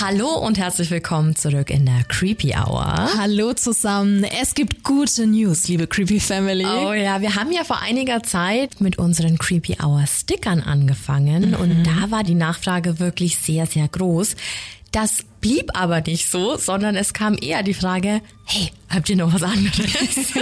Hallo und herzlich willkommen zurück in der Creepy Hour. Hallo zusammen. Es gibt gute News, liebe Creepy Family. Oh ja, wir haben ja vor einiger Zeit mit unseren Creepy Hour Stickern angefangen mhm. und da war die Nachfrage wirklich sehr, sehr groß. Das blieb aber nicht so, sondern es kam eher die Frage, hey, habt ihr noch was anderes?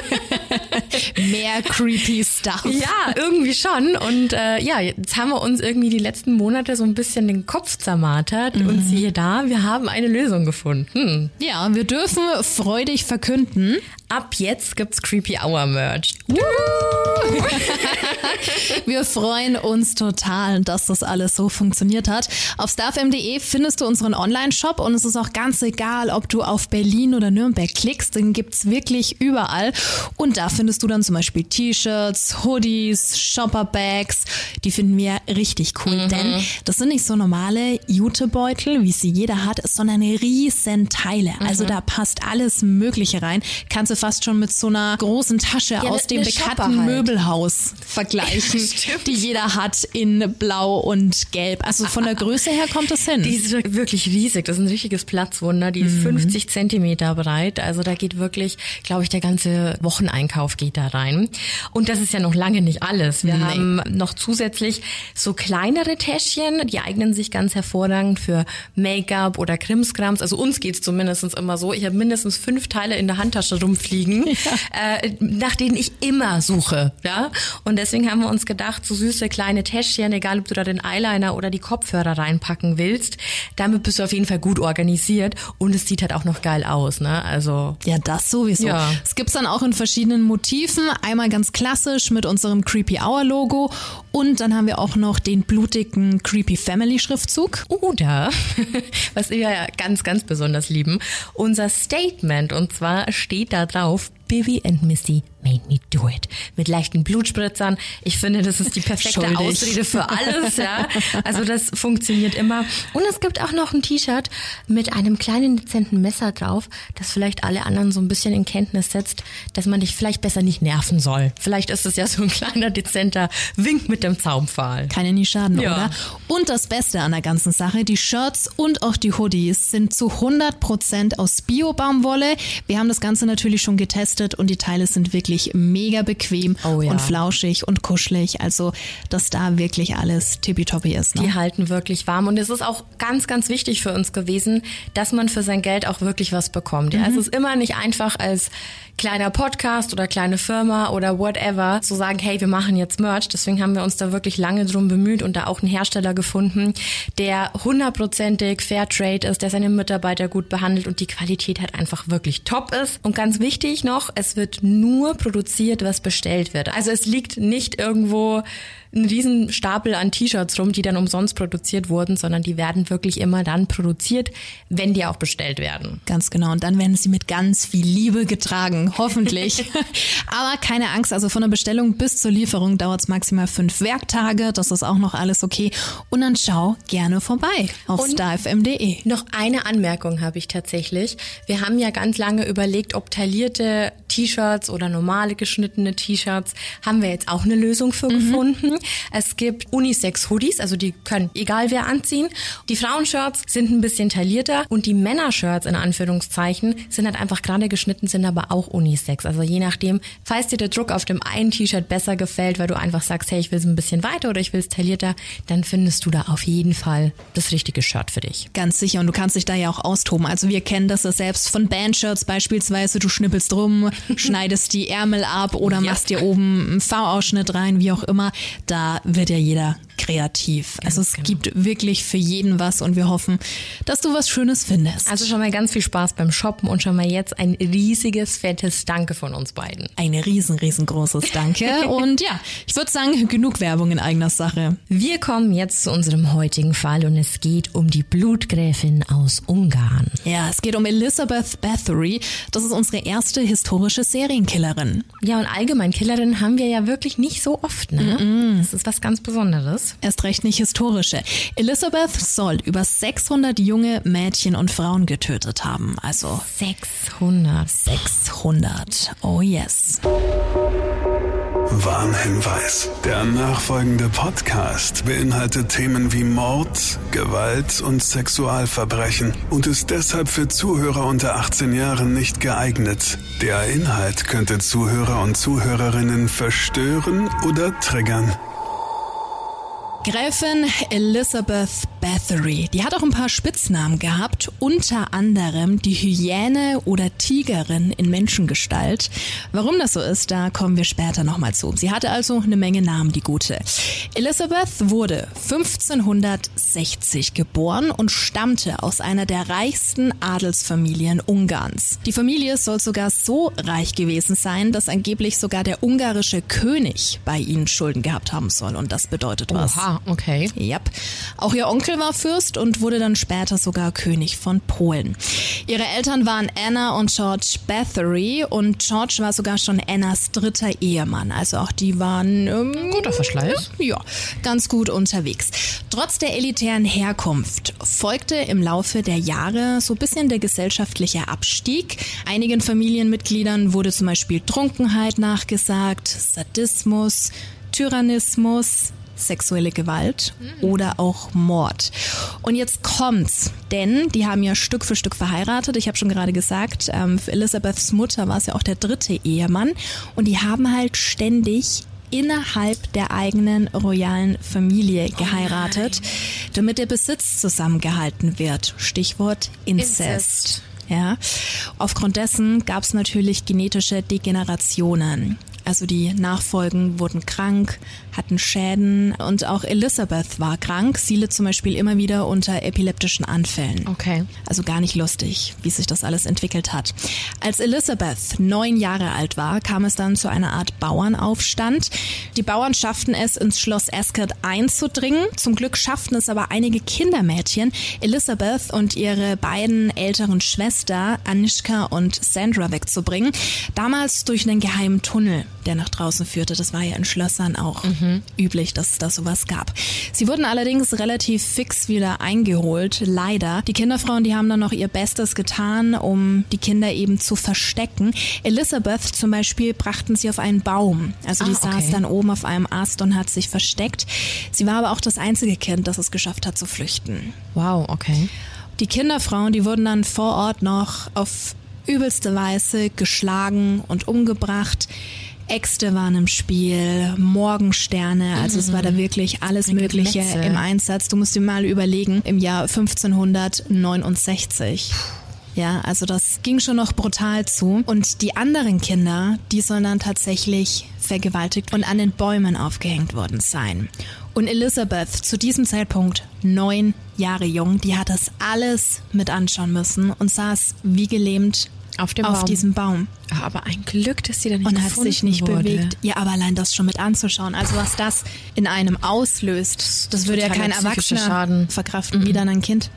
Mehr creepy Stuff. Ja, irgendwie schon. Und äh, ja, jetzt haben wir uns irgendwie die letzten Monate so ein bisschen den Kopf zermartert mhm. und siehe da, wir haben eine Lösung gefunden. Ja, wir dürfen freudig verkünden. Ab jetzt gibt's Creepy Hour Merch. wir freuen uns total, dass das alles so funktioniert hat. Auf starfm.de findest du unseren Online-Shop und es ist auch ganz egal, ob du auf Berlin oder Nürnberg klickst, den gibt's wirklich überall. Und da findest du dann zum Beispiel T-Shirts, Hoodies, Shopper-Bags. Die finden wir richtig cool, mhm. denn das sind nicht so normale Jutebeutel, wie sie jeder hat, sondern riesen Teile. Mhm. Also da passt alles Mögliche rein. Kannst du fast schon mit so einer großen Tasche ja, aus dem bekannten halt. Möbelhaus vergleichen, die jeder hat in Blau und Gelb. Also von der Größe her kommt es hin. Die ist wirklich riesig. Das ist ein richtiges Platzwunder. Die ist mhm. 50 Zentimeter breit. Also da geht wirklich, glaube ich, der ganze Wocheneinkauf geht da rein. Und das ist ja noch lange nicht alles. Wir nee. haben noch zusätzlich so kleinere Täschchen, die eignen sich ganz hervorragend für Make-up oder Krimskrams. Also uns geht's zumindest immer so. Ich habe mindestens fünf Teile in der Handtasche rumfliegen, ja. äh, nach denen ich immer suche. Ja? Und deswegen haben wir uns gedacht, so süße kleine Täschchen, egal ob du da den Eyeliner oder die Kopfhörer reinpacken willst, damit bist du auf jeden Fall gut organisiert und es sieht halt auch noch geil aus. Ne? Also ja, das sowieso. Ja. Es gibt's dann auch in verschiedenen Motiven. Einmal ganz klassisch mit unserem Creepy Hour Logo und dann haben wir auch noch den blutigen Creepy Family Schriftzug. Oder, was wir ja ganz, ganz besonders lieben, unser Statement. Und zwar steht da drauf, auf. Bibi and Missy made me do it. Mit leichten Blutspritzern. Ich finde, das ist die perfekte Schuldig. Ausrede für alles, ja. Also das funktioniert immer. Und es gibt auch noch ein T-Shirt mit einem kleinen dezenten Messer drauf, das vielleicht alle anderen so ein bisschen in Kenntnis setzt, dass man dich vielleicht besser nicht nerven soll. Vielleicht ist es ja so ein kleiner dezenter Wink mit dem Zaunpfahl. Kann ja nie schaden, ja. oder? Und das Beste an der ganzen Sache, die Shirts und auch die Hoodies sind zu 100% aus Bio-Baumwolle. Wir haben das Ganze natürlich schon getestet getestet und die Teile sind wirklich mega bequem oh ja. und flauschig und kuschelig. Also, dass da wirklich alles tippitoppi ist. Ne? Die halten wirklich warm und es ist auch ganz, ganz wichtig für uns gewesen, dass man für sein Geld auch wirklich was bekommt. Ja, mhm. es ist immer nicht einfach als kleiner Podcast oder kleine Firma oder whatever zu sagen, hey, wir machen jetzt Merch. Deswegen haben wir uns da wirklich lange drum bemüht und da auch einen Hersteller gefunden, der hundertprozentig Fair Trade ist, der seine Mitarbeiter gut behandelt und die Qualität halt einfach wirklich top ist. Und ganz wichtig noch, es wird nur produziert, was bestellt wird. Also es liegt nicht irgendwo ein riesen Stapel an T-Shirts rum, die dann umsonst produziert wurden, sondern die werden wirklich immer dann produziert, wenn die auch bestellt werden. Ganz genau. Und dann werden sie mit ganz viel Liebe getragen, hoffentlich. Aber keine Angst, also von der Bestellung bis zur Lieferung dauert es maximal fünf Werktage. Das ist auch noch alles okay. Und dann schau gerne vorbei auf starfm.de. Noch eine Anmerkung habe ich tatsächlich. Wir haben ja ganz lange überlegt, ob taillierte T-Shirts oder normale geschnittene T-Shirts, haben wir jetzt auch eine Lösung für mhm. gefunden. Es gibt Unisex-Hoodies, also die können egal wer anziehen. Die Frauenshirts sind ein bisschen taillierter und die Männershirts in Anführungszeichen sind halt einfach gerade geschnitten, sind aber auch Unisex. Also je nachdem, falls dir der Druck auf dem einen T-Shirt besser gefällt, weil du einfach sagst, hey, ich will es ein bisschen weiter oder ich will es taillierter, dann findest du da auf jeden Fall das richtige Shirt für dich. Ganz sicher und du kannst dich da ja auch austoben. Also wir kennen das ja selbst von Bandshirts beispielsweise, du schnippelst rum, schneidest die Ärmel ab oder ja. machst dir oben einen V-Ausschnitt rein, wie auch immer da wird ja jeder kreativ. Ganz also es genau. gibt wirklich für jeden was und wir hoffen, dass du was Schönes findest. Also schon mal ganz viel Spaß beim Shoppen und schon mal jetzt ein riesiges, fettes Danke von uns beiden. Ein riesen, riesengroßes Danke. und ja, ich würde sagen, genug Werbung in eigener Sache. Wir kommen jetzt zu unserem heutigen Fall und es geht um die Blutgräfin aus Ungarn. Ja, es geht um Elizabeth Bathory. Das ist unsere erste historische Serienkillerin. Ja, und allgemein Killerinnen haben wir ja wirklich nicht so oft, ne? Mm -mm. Das ist was ganz Besonderes. Erst recht nicht historische. Elizabeth soll über 600 junge Mädchen und Frauen getötet haben. Also 600. 600. Oh yes. Warnhinweis. Der nachfolgende Podcast beinhaltet Themen wie Mord, Gewalt und Sexualverbrechen und ist deshalb für Zuhörer unter 18 Jahren nicht geeignet. Der Inhalt könnte Zuhörer und Zuhörerinnen verstören oder triggern. Gräfin Elizabeth Bathory, die hat auch ein paar Spitznamen gehabt, unter anderem die Hyäne oder Tigerin in Menschengestalt. Warum das so ist, da kommen wir später nochmal zu. Sie hatte also eine Menge Namen, die gute. Elizabeth wurde 1560 geboren und stammte aus einer der reichsten Adelsfamilien Ungarns. Die Familie soll sogar so reich gewesen sein, dass angeblich sogar der ungarische König bei ihnen Schulden gehabt haben soll und das bedeutet was. Oha, okay. Yep. Auch ihr Onkel war Fürst und wurde dann später sogar König von Polen. Ihre Eltern waren Anna und George Bathory und George war sogar schon Annas dritter Ehemann. Also auch die waren ähm, Guter Verschleiß. ja, ganz gut unterwegs. Trotz der elitären Herkunft folgte im Laufe der Jahre so ein bisschen der gesellschaftliche Abstieg. Einigen Familienmitgliedern wurde zum Beispiel Trunkenheit nachgesagt, Sadismus, Tyrannismus, sexuelle Gewalt oder auch Mord. Und jetzt kommt's, denn die haben ja Stück für Stück verheiratet. Ich habe schon gerade gesagt, ähm, für Elizabeths Mutter war es ja auch der dritte Ehemann. Und die haben halt ständig innerhalb der eigenen royalen Familie geheiratet, damit der Besitz zusammengehalten wird. Stichwort Inzest. Inzest. Ja. Aufgrund dessen gab es natürlich genetische Degenerationen. Also die Nachfolgen wurden krank, hatten Schäden und auch Elizabeth war krank. Sie litt zum Beispiel immer wieder unter epileptischen Anfällen. Okay. Also gar nicht lustig, wie sich das alles entwickelt hat. Als Elizabeth neun Jahre alt war, kam es dann zu einer Art Bauernaufstand. Die Bauern schafften es, ins Schloss Ascot einzudringen. Zum Glück schafften es aber einige Kindermädchen, Elizabeth und ihre beiden älteren Schwester Anishka und Sandra wegzubringen. Damals durch einen geheimen Tunnel, der nach draußen führte. Das war ja in Schlössern auch üblich, dass es da sowas gab. Sie wurden allerdings relativ fix wieder eingeholt, leider. Die Kinderfrauen, die haben dann noch ihr Bestes getan, um die Kinder eben zu verstecken. Elizabeth zum Beispiel brachten sie auf einen Baum. Also die Ah, okay. saß dann oben auf einem Ast und hat sich versteckt. Sie war aber auch das einzige Kind, das es geschafft hat zu flüchten. Wow, okay. Die Kinderfrauen, die wurden dann vor Ort noch auf übelste Weise geschlagen und umgebracht. Äxte waren im Spiel, Morgensterne, also es war da wirklich alles Ein Mögliche Gemetzel. im Einsatz. Du musst dir mal überlegen, im Jahr 1569. Ja, also das ging schon noch brutal zu. Und die anderen Kinder, die sollen dann tatsächlich vergewaltigt und an den Bäumen aufgehängt worden sein. Und Elizabeth, zu diesem Zeitpunkt neun Jahre jung, die hat das alles mit anschauen müssen und saß wie gelähmt Auf dem auf Baum. diesem Baum Ah, Aber ein Glück, dass sie da nicht und hat sich nicht wurde. bewegt. Ja, aber allein das schon mit anzuschauen, also was das in einem auslöst, das würde ja kein Erwachsener Schaden. verkraften, wie dann ein Kind.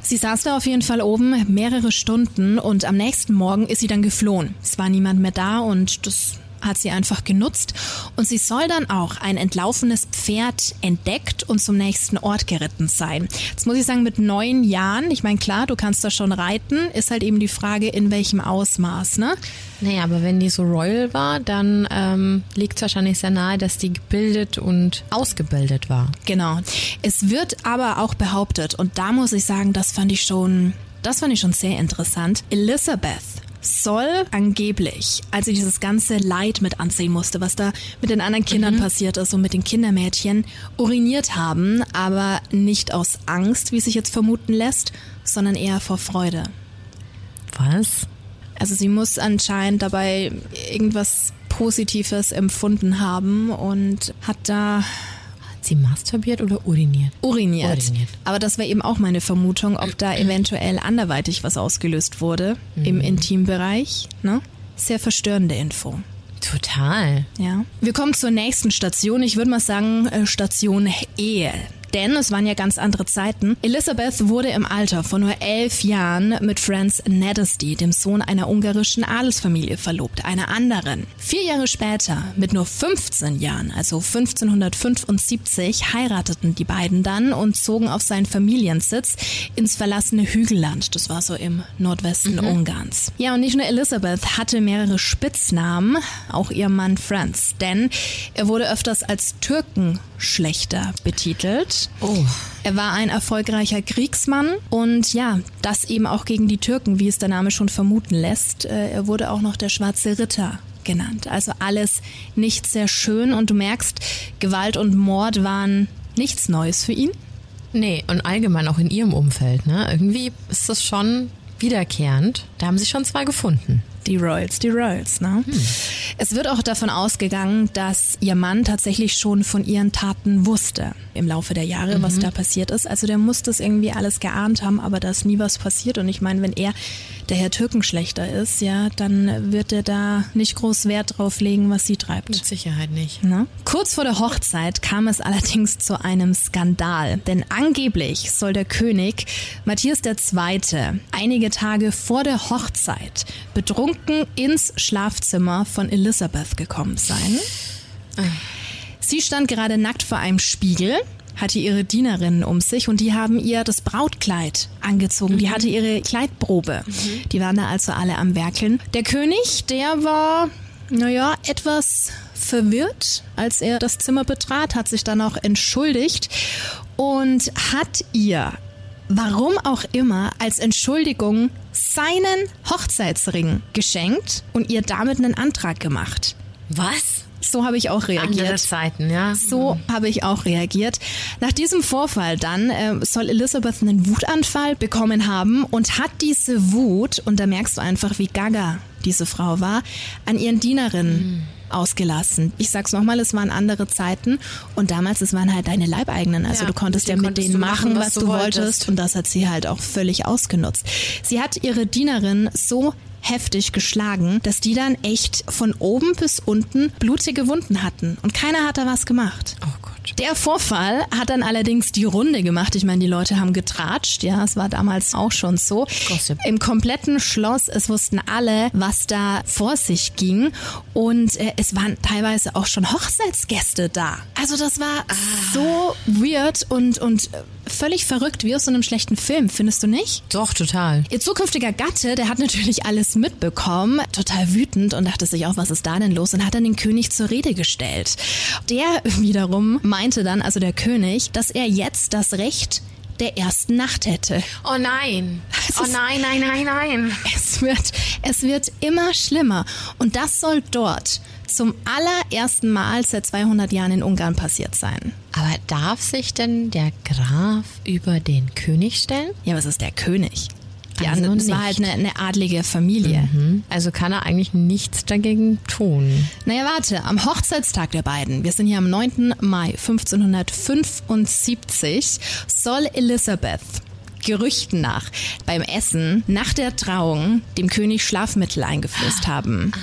Sie saß da auf jeden Fall oben mehrere Stunden und am nächsten Morgen ist sie dann geflohen. Es war niemand mehr da und das hat sie einfach genutzt und sie soll dann auch ein entlaufenes Pferd entdeckt und zum nächsten Ort geritten sein. Jetzt muss ich sagen, mit neun Jahren, ich meine klar, du kannst da schon reiten, ist halt eben die Frage, in welchem Ausmaß, ne? Naja, aber wenn die so royal war, dann ähm, liegt es wahrscheinlich sehr nahe, dass die gebildet und ausgebildet war. Genau. Es wird aber auch behauptet, und da muss ich sagen, das fand ich schon, das fand ich schon sehr interessant. Elizabeth soll angeblich, als sie dieses ganze Leid mit ansehen musste, was da mit den anderen Kindern passiert ist und mit den Kindermädchen, uriniert haben, aber nicht aus Angst, wie sich jetzt vermuten lässt, sondern eher vor Freude. Was? Also sie muss anscheinend dabei irgendwas Positives empfunden haben und hat da Hat sie masturbiert oder uriniert? uriniert. Uriniert. Aber das wäre eben auch meine Vermutung, ob da eventuell anderweitig was ausgelöst wurde im Intimbereich. Ne? Sehr verstörende Info. Total. Ja. Wir kommen zur nächsten Station. Ich würde mal sagen, äh, Station Ehe. Denn es waren ja ganz andere Zeiten. Elisabeth wurde im Alter von nur elf Jahren mit Franz Nedesty, dem Sohn einer ungarischen Adelsfamilie, verlobt, einer anderen. Vier Jahre später, mit nur 15 Jahren, also 1575, heirateten die beiden dann und zogen auf seinen Familiensitz ins verlassene Hügelland. Das war so im Nordwesten mhm. Ungarns. Ja, und nicht nur Elisabeth hatte mehrere Spitznamen, auch ihr Mann Franz, denn er wurde öfters als Türkenschlechter betitelt. Oh. Er war ein erfolgreicher Kriegsmann und ja, das eben auch gegen die Türken, wie es der Name schon vermuten lässt. Äh, er wurde auch noch der Schwarze Ritter genannt. Also alles nicht sehr schön und du merkst, Gewalt und Mord waren nichts Neues für ihn. Nee, und allgemein auch in ihrem Umfeld. Ne? Irgendwie ist das schon wiederkehrend. Da haben sich schon zwei gefunden. Die Royals, die Royals, ne? Hm. Es wird auch davon ausgegangen, dass ihr Mann tatsächlich schon von ihren Taten wusste im Laufe der Jahre, mhm. was da passiert ist. Also der muss das irgendwie alles geahnt haben, aber da ist nie was passiert. Und ich meine, wenn er der Herr Türkenschlechter ist, ja, dann wird er da nicht groß Wert drauf legen, was sie treibt. Mit Sicherheit nicht. Na? Kurz vor der Hochzeit kam es allerdings zu einem Skandal, denn angeblich soll der König Matthias II. einige Tage vor der Hochzeit betrunken ins Schlafzimmer von Elisabeth gekommen sein. Sie stand gerade nackt vor einem Spiegel hatte ihre Dienerinnen um sich und die haben ihr das Brautkleid angezogen. Mhm. Die hatte ihre Kleidprobe. Mhm. Die waren da also alle am Werkeln. Der König, der war, naja, etwas verwirrt, als er das Zimmer betrat, hat sich dann auch entschuldigt und hat ihr, warum auch immer, als Entschuldigung seinen Hochzeitsring geschenkt und ihr damit einen Antrag gemacht. Was? So habe ich auch reagiert. Andere Zeiten, ja. So habe ich auch reagiert. Nach diesem Vorfall dann äh, soll Elizabeth einen Wutanfall bekommen haben und hat diese Wut, und da merkst du einfach, wie gaga diese Frau war, an ihren Dienerinnen mhm ausgelassen. Ich sag's nochmal, es waren andere Zeiten und damals, es waren halt deine Leibeigenen. Also ja, du konntest ja mit denen machen, was, was du wolltest. wolltest und das hat sie halt auch völlig ausgenutzt. Sie hat ihre Dienerin so heftig geschlagen, dass die dann echt von oben bis unten blutige Wunden hatten. Und keiner hat da was gemacht. Oh Gott. Der Vorfall hat dann allerdings die Runde gemacht. Ich meine, die Leute haben getratscht. Ja, es war damals auch schon so. Gossip. Im kompletten Schloss, es wussten alle, was da vor sich ging. Und äh, es waren teilweise auch schon Hochzeitsgäste da. Also das war ah. so weird und, und äh, völlig verrückt, wie aus so einem schlechten Film, findest du nicht? Doch, total. Ihr zukünftiger Gatte, der hat natürlich alles mitbekommen, total wütend und dachte sich auch, was ist da denn los? Und hat dann den König zur Rede gestellt. Der wiederum meinte dann, also der König, dass er jetzt das Recht der ersten Nacht hätte. Oh nein. Es oh nein, nein, nein, nein. Es wird, es wird immer schlimmer. Und das soll dort zum allerersten Mal seit 200 Jahren in Ungarn passiert sein. Aber darf sich denn der Graf über den König stellen? Ja, was ist der König? Die also andere, das war halt eine, eine adlige Familie. Mhm. Also kann er eigentlich nichts dagegen tun. Naja, warte, am Hochzeitstag der beiden, wir sind hier am 9. Mai 1575, soll Elisabeth Gerüchten nach beim Essen nach der Trauung dem König Schlafmittel eingeflößt haben. Ah.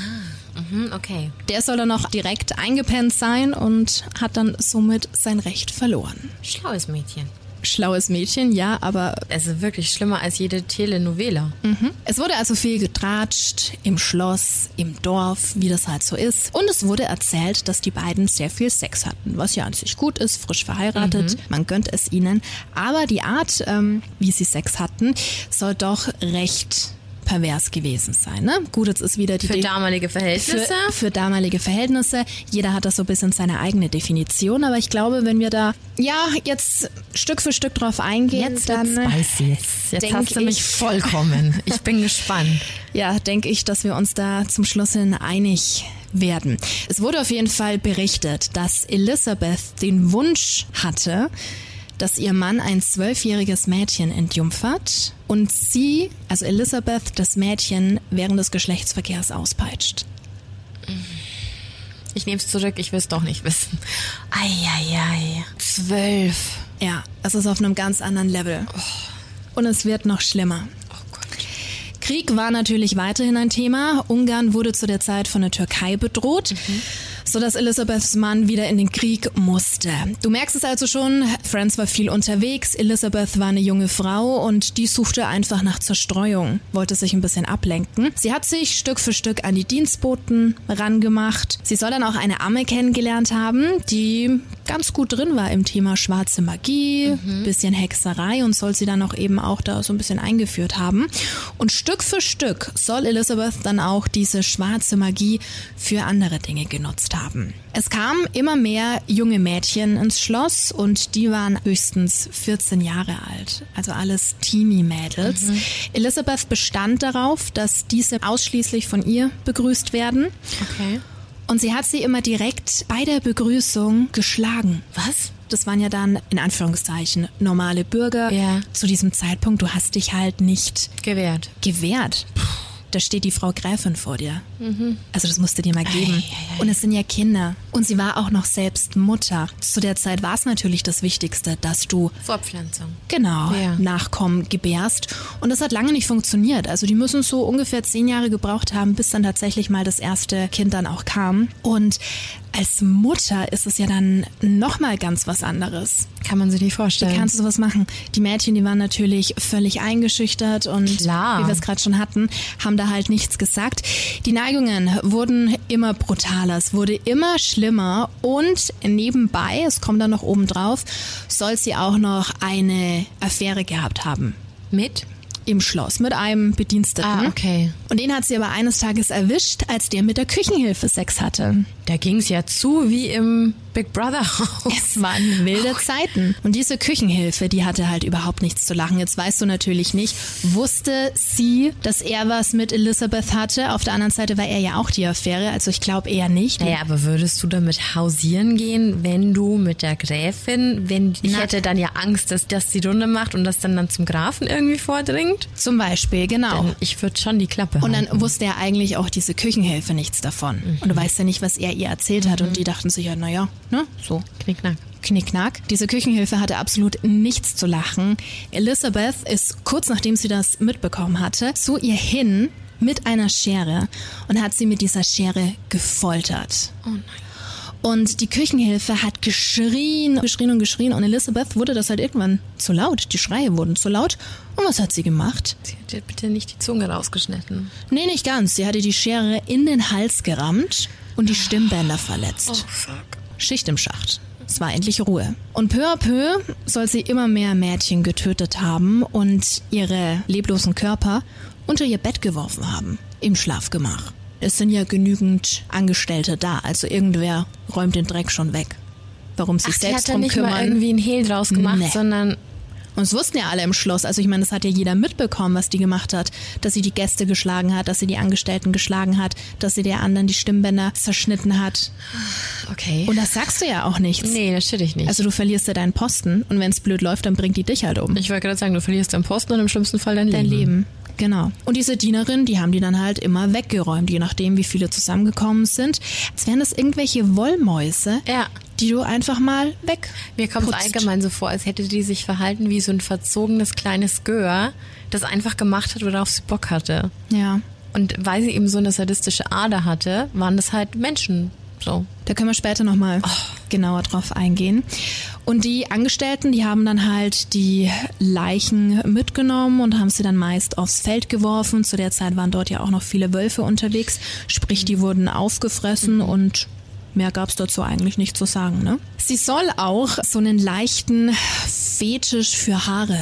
Mhm, okay. Der soll dann noch direkt eingepennt sein und hat dann somit sein Recht verloren. Schlaues Mädchen. Schlaues Mädchen, ja, aber. Es ist wirklich schlimmer als jede Telenovela. Mhm. Es wurde also viel getratscht im Schloss, im Dorf, wie das halt so ist. Und es wurde erzählt, dass die beiden sehr viel Sex hatten, was ja an sich gut ist, frisch verheiratet, mhm. man gönnt es ihnen. Aber die Art, ähm, wie sie Sex hatten, soll doch recht pervers gewesen sein. Ne? Gut, jetzt ist wieder die für damalige Verhältnisse. Für, für, damalige Verhältnisse. Jeder hat das so ein bisschen seine eigene Definition, aber ich glaube, wenn wir da ja jetzt Stück für Stück drauf eingehen, jetzt dann spicy. Jetzt, jetzt hast du mich vollkommen. Ich bin gespannt. Ja, denke ich, dass wir uns da zum Schluss hin einig werden. Es wurde auf jeden Fall berichtet, dass Elisabeth den Wunsch hatte, dass ihr Mann ein zwölfjähriges Mädchen entjungfert und sie, also Elisabeth, das Mädchen während des Geschlechtsverkehrs auspeitscht. Ich nehme es zurück, ich will es doch nicht wissen. Eieiei. Zwölf. Ja, es ist auf einem ganz anderen Level. Oh. Und es wird noch schlimmer. Krieg war natürlich weiterhin ein Thema. Ungarn wurde zu der Zeit von der Türkei bedroht. Mhm. Sodass Elizabeths Mann wieder in den Krieg musste. Du merkst es also schon, Franz war viel unterwegs, Elizabeth war eine junge Frau und die suchte einfach nach Zerstreuung, wollte sich ein bisschen ablenken. Sie hat sich Stück für Stück an die Dienstboten rangemacht. Sie soll dann auch eine Amme kennengelernt haben, die ganz gut drin war im Thema schwarze Magie, mhm. bisschen Hexerei und soll sie dann auch eben auch da so ein bisschen eingeführt haben. Und Stück für Stück soll Elizabeth dann auch diese schwarze Magie für andere Dinge genutzt haben. Es kamen immer mehr junge Mädchen ins Schloss und die waren höchstens 14 Jahre alt, also alles Teenie-Mädels. Mhm. Elizabeth bestand darauf, dass diese ausschließlich von ihr begrüßt werden. Okay. Und sie hat sie immer direkt bei der Begrüßung geschlagen. Was? Das waren ja dann in Anführungszeichen normale Bürger. Ja. Zu diesem Zeitpunkt, du hast dich halt nicht gewehrt. Gewehrt. Puh da steht die Frau Gräfin vor dir. Mhm. Also das musste dir mal geben. Ei, ei, ei. Und es sind ja Kinder. Und sie war auch noch selbst Mutter. Zu der Zeit war es natürlich das Wichtigste, dass du Fortpflanzung. Genau, ja. Nachkommen gebärst. Und das hat lange nicht funktioniert. Also die müssen so ungefähr zehn Jahre gebraucht haben, bis dann tatsächlich mal das erste Kind dann auch kam. Und als Mutter ist es ja dann nochmal ganz was anderes. Kann man sich nicht vorstellen. Wie kannst du sowas machen? Die Mädchen, die waren natürlich völlig eingeschüchtert und Klar. wie wir es gerade schon hatten, haben da halt nichts gesagt. Die Neigungen wurden immer brutaler, es wurde immer schlimmer und nebenbei, es kommt dann noch oben drauf, soll sie auch noch eine Affäre gehabt haben. Mit? im Schloss mit einem Bediensteten. Ah, okay. Und den hat sie aber eines Tages erwischt, als der mit der Küchenhilfe Sex hatte. Da ging es ja zu wie im Big Brother Haus. Es waren wilde. Zeiten. Und diese Küchenhilfe, die hatte halt überhaupt nichts zu lachen. Jetzt weißt du natürlich nicht, wusste sie, dass er was mit Elizabeth hatte? Auf der anderen Seite war er ja auch die Affäre, also ich glaube eher nicht. Naja, aber würdest du damit hausieren gehen, wenn du mit der Gräfin, wenn ich Na, hätte dann ja Angst, dass das die Runde macht und das dann dann zum Grafen irgendwie vordringt? Zum Beispiel, genau. Denn ich würde schon die Klappe Und dann halten. wusste er eigentlich auch diese Küchenhilfe nichts davon. Mhm. Und du weißt ja nicht, was er ihr erzählt hat. Mhm. Und die dachten sich ja, naja, ne, so. Knickknack. Knickknack. Diese Küchenhilfe hatte absolut nichts zu lachen. Elizabeth ist kurz nachdem sie das mitbekommen hatte, zu ihr hin mit einer Schere und hat sie mit dieser Schere gefoltert. Oh nein. Und die Küchenhilfe hat geschrien, geschrien und geschrien. Und Elizabeth wurde das halt irgendwann zu laut. Die Schreie wurden zu laut. Und was hat sie gemacht? Sie hat bitte nicht die Zunge rausgeschnitten. Nee, nicht ganz. Sie hatte die Schere in den Hals gerammt und die Stimmbänder verletzt. Oh. Schicht im Schacht. Es war endlich Ruhe. Und peu à peu soll sie immer mehr Mädchen getötet haben und ihre leblosen Körper unter ihr Bett geworfen haben. Im Schlafgemach. Es sind ja genügend Angestellte da, also irgendwer räumt den Dreck schon weg. Warum sich Ach, selbst die hat drum nicht kümmern. Mal irgendwie ein Hehl draus gemacht, nee. sondern und es wussten ja alle im Schloss. Also ich meine, das hat ja jeder mitbekommen, was die gemacht hat. Dass sie die Gäste geschlagen hat, dass sie die Angestellten geschlagen hat, dass sie der anderen die Stimmbänder zerschnitten hat. Okay. Und das sagst du ja auch nichts. Nee, natürlich nicht. Also du verlierst ja deinen Posten und wenn es blöd läuft, dann bringt die dich halt um. Ich wollte gerade sagen, du verlierst deinen Posten und im schlimmsten Fall dein Leben. Dein Leben. Genau. Und diese Dienerin, die haben die dann halt immer weggeräumt, je nachdem, wie viele zusammengekommen sind. Als wären das irgendwelche Wollmäuse, ja. die du einfach mal weg. Mir kommt es allgemein so vor, als hätte die sich verhalten wie so ein verzogenes kleines Gör, das einfach gemacht hat, worauf sie Bock hatte. Ja. Und weil sie eben so eine sadistische Ader hatte, waren das halt Menschen. So. Da können wir später nochmal oh. genauer drauf eingehen. Und die Angestellten, die haben dann halt die Leichen mitgenommen und haben sie dann meist aufs Feld geworfen. Zu der Zeit waren dort ja auch noch viele Wölfe unterwegs. Sprich, die wurden aufgefressen mhm. und Mehr gab's dazu eigentlich nicht zu sagen. Ne? Sie soll auch so einen leichten Fetisch für Haare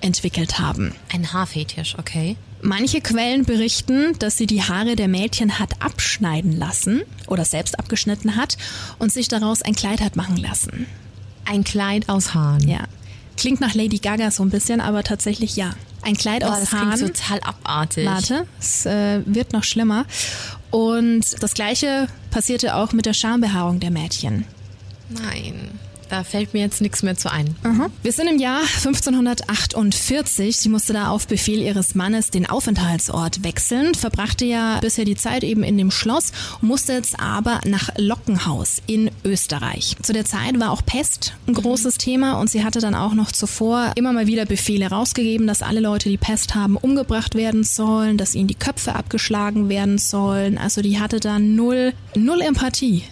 entwickelt haben. Ein Haarfetisch, okay. Manche Quellen berichten, dass sie die Haare der Mädchen hat abschneiden lassen oder selbst abgeschnitten hat und sich daraus ein Kleid hat machen lassen. Ein Kleid aus Haaren? Ja. Klingt nach Lady Gaga so ein bisschen, aber tatsächlich ja. Ein Kleid Boah, aus das Haaren. Klingt total abartig. Warte, es äh, wird noch schlimmer. Und das gleiche passierte auch mit der Schambehaarung der Mädchen. Nein. Da fällt mir jetzt nichts mehr zu ein. Mhm. Wir sind im Jahr 1548. Sie musste da auf Befehl ihres Mannes den Aufenthaltsort wechseln, verbrachte ja bisher die Zeit eben in dem Schloss, musste jetzt aber nach Lockenhaus in Österreich. Zu der Zeit war auch Pest ein großes mhm. Thema und sie hatte dann auch noch zuvor immer mal wieder Befehle rausgegeben, dass alle Leute, die Pest haben, umgebracht werden sollen, dass ihnen die Köpfe abgeschlagen werden sollen. Also die hatte da null, null Empathie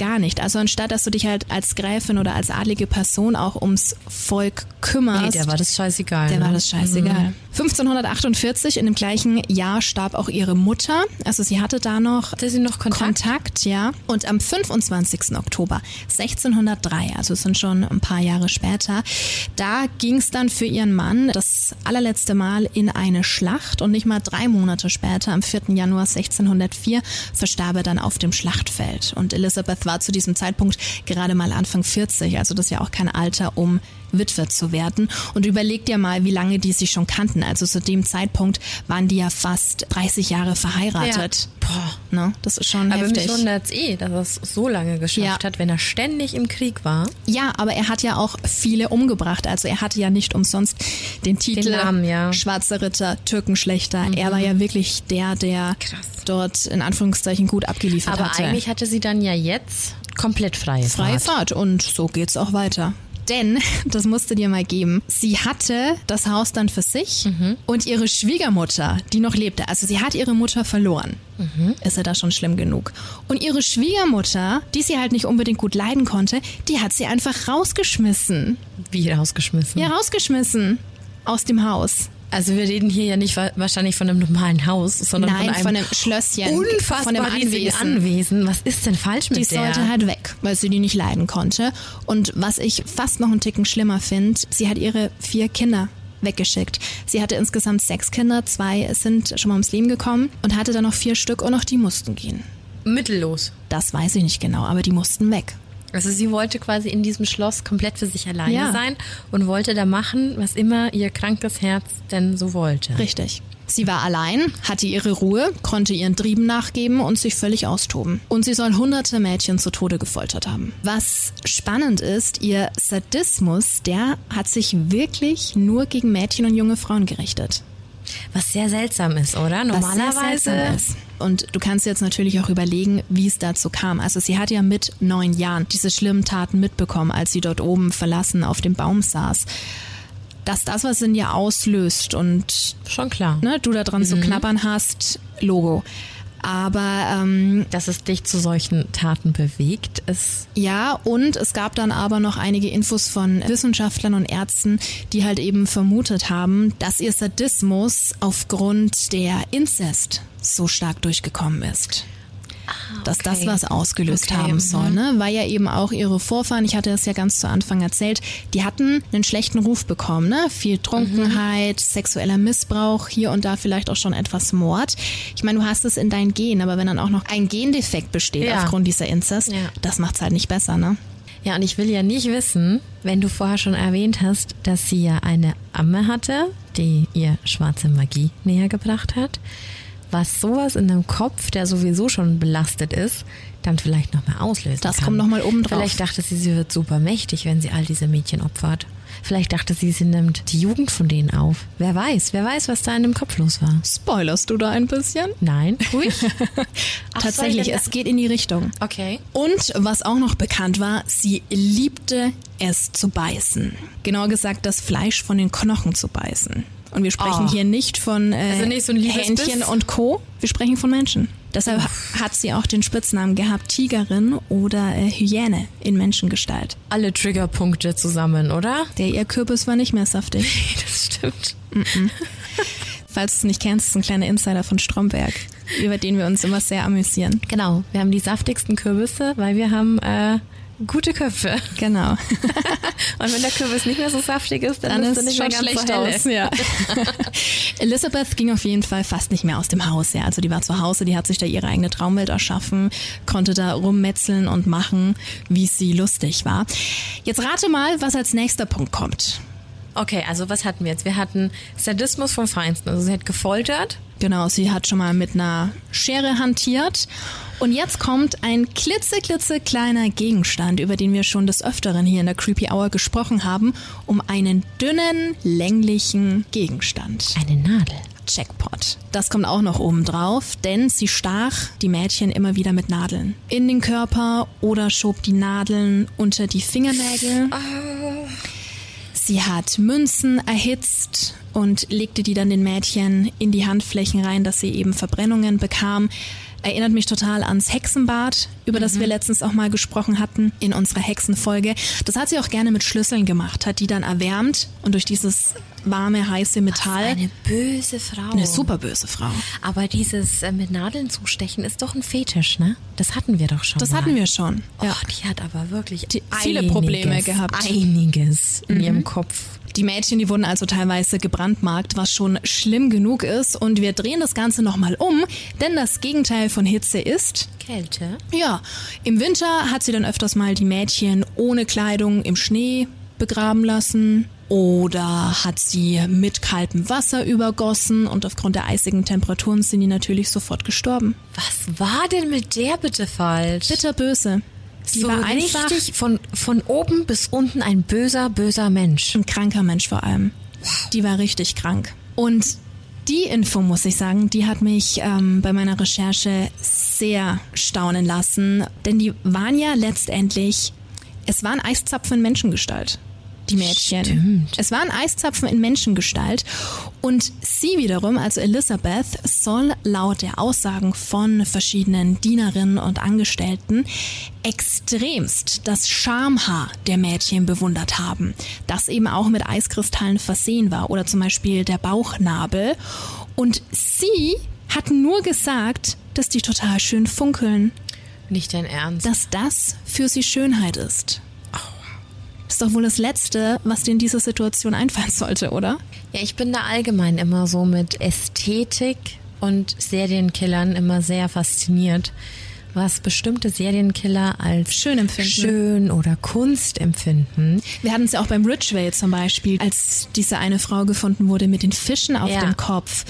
gar nicht. Also anstatt, dass du dich halt als Gräfin oder als adlige Person auch ums Volk kümmerst. Nee, der war das scheißegal. Der ne? war das scheißegal. Mhm. 1548, in dem gleichen Jahr, starb auch ihre Mutter. Also sie hatte da noch, hatte sie noch Kontakt? Kontakt, ja. Und am 25. Oktober 1603, also es sind schon ein paar Jahre später, da ging es dann für ihren Mann das allerletzte Mal in eine Schlacht und nicht mal drei Monate später, am 4. Januar 1604, verstarb er dann auf dem Schlachtfeld. Und Elizabeth war zu diesem Zeitpunkt gerade mal Anfang 40, also das ist ja auch kein Alter, um Witwe zu werden. Und überleg dir mal, wie lange die sich schon kannten. Also zu dem Zeitpunkt waren die ja fast 30 Jahre verheiratet. Ja. Boah. Ne? Das ist schon aber heftig. mich wundert eh, dass er es so lange geschafft Ja. hat, wenn er ständig im Krieg war. Ja, aber er hat ja auch viele umgebracht. Also er hatte ja nicht umsonst den Titel Namen, ja. Mhm. Schwarzer Ritter, Türkenschlechter. Er war ja wirklich der, der Krass. dort in Anführungszeichen gut abgeliefert Aber hatte. eigentlich hatte sie dann ja jetzt komplett freie Freie Fahrt. Fahrt und so geht's auch weiter. Denn, das musste dir mal geben, sie hatte das Haus dann für sich Mhm. und ihre Schwiegermutter, die noch lebte, also sie hat ihre Mutter verloren. Mhm. Ist ja da schon schlimm genug. Und ihre Schwiegermutter, die sie halt nicht unbedingt gut leiden konnte, die hat sie einfach rausgeschmissen. Wie rausgeschmissen. Ja, rausgeschmissen. Aus dem Haus. Also wir reden hier ja nicht wa- wahrscheinlich von einem normalen Haus, sondern Nein, von einem von einem Schlösschen. unfassbar von einem Anwesen. Anwesen. Was ist denn falsch mit Die der? sollte halt weg, weil sie die nicht leiden konnte. Und was ich fast noch einen Ticken schlimmer finde, sie hat ihre vier Kinder weggeschickt. Sie hatte insgesamt sechs Kinder, zwei sind schon mal ums Leben gekommen und hatte dann noch vier Stück und auch die mussten gehen. Mittellos. Das weiß ich nicht genau, aber die mussten weg. Also sie wollte quasi in diesem Schloss komplett für sich alleine Ja. sein und wollte da machen, was immer ihr krankes Herz denn so wollte. Richtig. Sie war allein, hatte ihre Ruhe, konnte ihren Trieben nachgeben und sich völlig austoben. Und sie soll hunderte Mädchen zu Tode gefoltert haben. Was spannend ist, ihr Sadismus, der hat sich wirklich nur gegen Mädchen und junge Frauen gerichtet. Was sehr seltsam ist, oder? Normalerweise. Und du kannst jetzt natürlich auch überlegen, wie es dazu kam. Also sie hat ja mit neun Jahren diese schlimmen Taten mitbekommen, als sie dort oben verlassen auf dem Baum saß. Dass das was in dir auslöst und Schon klar. ne, du da dran zu knabbern hast, Logo. Aber ähm, Dass es dich zu solchen Taten bewegt, ist ja, und es gab dann aber noch einige Infos von Wissenschaftlern und Ärzten, die halt eben vermutet haben, dass ihr Sadismus aufgrund der Inzest so stark durchgekommen ist. Dass das was ausgelöst Okay, haben mhm. soll, ne? Weil ja eben auch ihre Vorfahren, ich hatte es ja ganz zu Anfang erzählt, die hatten einen schlechten Ruf bekommen, ne? Viel Trunkenheit, sexueller Missbrauch, hier und da vielleicht auch schon etwas Mord. Ich meine, du hast es in deinen Gen, aber wenn dann auch noch ein Gendefekt besteht Ja. aufgrund dieser Inzest, Ja. das macht's halt nicht besser, ne? Ja, und ich will ja nicht wissen, wenn du vorher schon erwähnt hast, dass sie ja eine Amme hatte, die ihr schwarze Magie näher gebracht hat, was sowas in einem Kopf, der sowieso schon belastet ist, dann vielleicht noch mal auslösen Das kann. kommt noch mal oben drauf. Vielleicht dachte sie, sie wird super mächtig, wenn sie all diese Mädchen opfert. Vielleicht dachte sie, sie nimmt die Jugend von denen auf. Wer weiß, wer weiß, was da in dem Kopf los war. Spoilerst du da ein bisschen? Nein, ruhig. Ach, Tatsächlich, es geht in die Richtung. Okay. Und was auch noch bekannt war, sie liebte es zu beißen. Genauer gesagt, das Fleisch von den Knochen zu beißen. Und wir sprechen Oh. hier nicht von äh, Also nicht so? Hähnchen und Co. Wir sprechen von Menschen. Deshalb hat sie auch den Spitznamen gehabt Tigerin oder äh, Hyäne in Menschengestalt. Alle Triggerpunkte zusammen, oder? Der ihr Kürbis war nicht mehr saftig. Das stimmt. Falls du es nicht kennst, ist ein kleiner Insider von Stromberg, über den wir uns immer sehr amüsieren. Genau, wir haben die saftigsten Kürbisse, weil wir haben äh, gute Köpfe. Genau. Und wenn der Kürbis nicht mehr so saftig ist, dann, Dann ist ist nicht schon schlecht so aus, ja. Elizabeth ging auf jeden Fall fast nicht mehr aus dem Haus. Ja. Also die war zu Hause, die hat sich da ihre eigene Traumwelt erschaffen, konnte da rummetzeln und machen, wie es sie lustig war. Jetzt rate mal, was als nächster Punkt kommt. Okay, also was hatten wir jetzt? Wir hatten Sadismus vom Feinsten. Also sie hat gefoltert. Genau, sie hat schon mal mit einer Schere hantiert. Und jetzt kommt ein klitze, kleiner Gegenstand, über den wir schon des Öfteren hier in der Creepy Hour gesprochen haben, um einen dünnen, länglichen Gegenstand. Eine Nadel. Jackpot. Das kommt auch noch oben drauf, denn sie stach die Mädchen immer wieder mit Nadeln in den Körper oder schob die Nadeln unter die Fingernägel. Sie hat Münzen erhitzt und legte die dann den Mädchen in die Handflächen rein, dass sie eben Verbrennungen bekamen. Erinnert mich total ans Hexenbad, über das wir letztens auch mal gesprochen hatten in unserer Hexenfolge. Das hat sie auch gerne mit Schlüsseln gemacht, hat die dann erwärmt und durch dieses warme, heiße Metall. Eine böse Frau. Eine super böse Frau. Aber dieses äh, mit Nadeln zustechen ist doch ein Fetisch, ne? Das hatten wir doch schon. Das mal. hatten wir schon. Oh, Ja. die hat aber wirklich Die- viele Probleme gehabt. Einiges in ihrem Kopf. Die Mädchen, die wurden also teilweise gebrandmarkt, was schon schlimm genug ist. Und wir drehen das Ganze nochmal um, denn das Gegenteil von Hitze ist, Kälte. ja, im Winter hat sie dann öfters mal die Mädchen ohne Kleidung im Schnee begraben lassen. Oder hat sie mit kaltem Wasser übergossen und aufgrund der eisigen Temperaturen sind die natürlich sofort gestorben. Was war denn mit der bitte falsch? Bitterböse. Die so war einfach richtig von, von oben bis unten ein böser, böser Mensch. ein kranker Mensch vor allem. Die war richtig krank. Und die Info, muss ich sagen, die hat mich ähm, bei meiner Recherche sehr staunen lassen. Denn die waren ja letztendlich, es waren Eiszapfen in Menschengestalt. Die Mädchen. Stimmt. Es waren Eiszapfen in Menschengestalt. Und sie wiederum, also Elizabeth, soll laut der Aussagen von verschiedenen Dienerinnen und Angestellten extremst das Schamhaar der Mädchen bewundert haben, das eben auch mit Eiskristallen versehen war oder zum Beispiel der Bauchnabel. Und sie hat nur gesagt, dass die total schön funkeln, Nicht dein Ernst. dass das für sie Schönheit ist. Das ist doch wohl das Letzte, was dir in dieser Situation einfallen sollte, oder? Ja, ich bin da allgemein immer so mit Ästhetik und Serienkillern immer sehr fasziniert, was bestimmte Serienkiller als Schön empfinden. schön oder Kunst empfinden. Wir hatten es ja auch beim Ridgeway zum Beispiel, als diese eine Frau gefunden wurde mit den Fischen auf Ja. dem Kopf,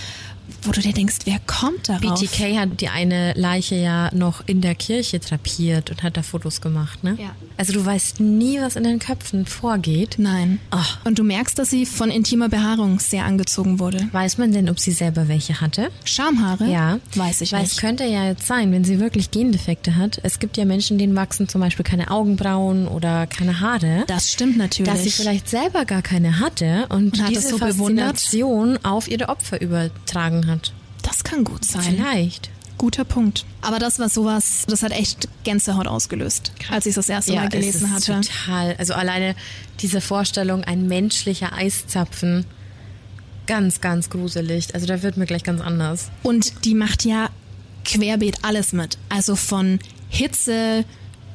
wo du dir denkst, wer kommt darauf? BTK hat die eine Leiche ja noch in der Kirche drapiert und hat da Fotos gemacht, ne? Ja. Also du weißt nie, was in den Köpfen vorgeht. Nein. Ach. Und du merkst, dass sie von intimer Behaarung sehr angezogen wurde. Weiß man denn, ob sie selber welche hatte? Schamhaare? Ja. Weiß ich Weil nicht. es könnte ja jetzt sein, wenn sie wirklich Gendefekte hat. Es gibt ja Menschen, denen wachsen zum Beispiel keine Augenbrauen oder keine Haare. Das stimmt natürlich. dass sie vielleicht selber gar keine hatte und, Und diese so bewundert? Faszination auf ihre Opfer übertragen hat. Das kann gut sein. Vielleicht. Guter Punkt. Aber das war sowas, das hat echt Gänsehaut ausgelöst, als ich das erste Mal gelesen es ist hatte. total. Also alleine diese Vorstellung, ein menschlicher Eiszapfen, ganz, ganz gruselig. Also da wird mir gleich ganz anders. Und die macht ja querbeet alles mit. Also von Hitze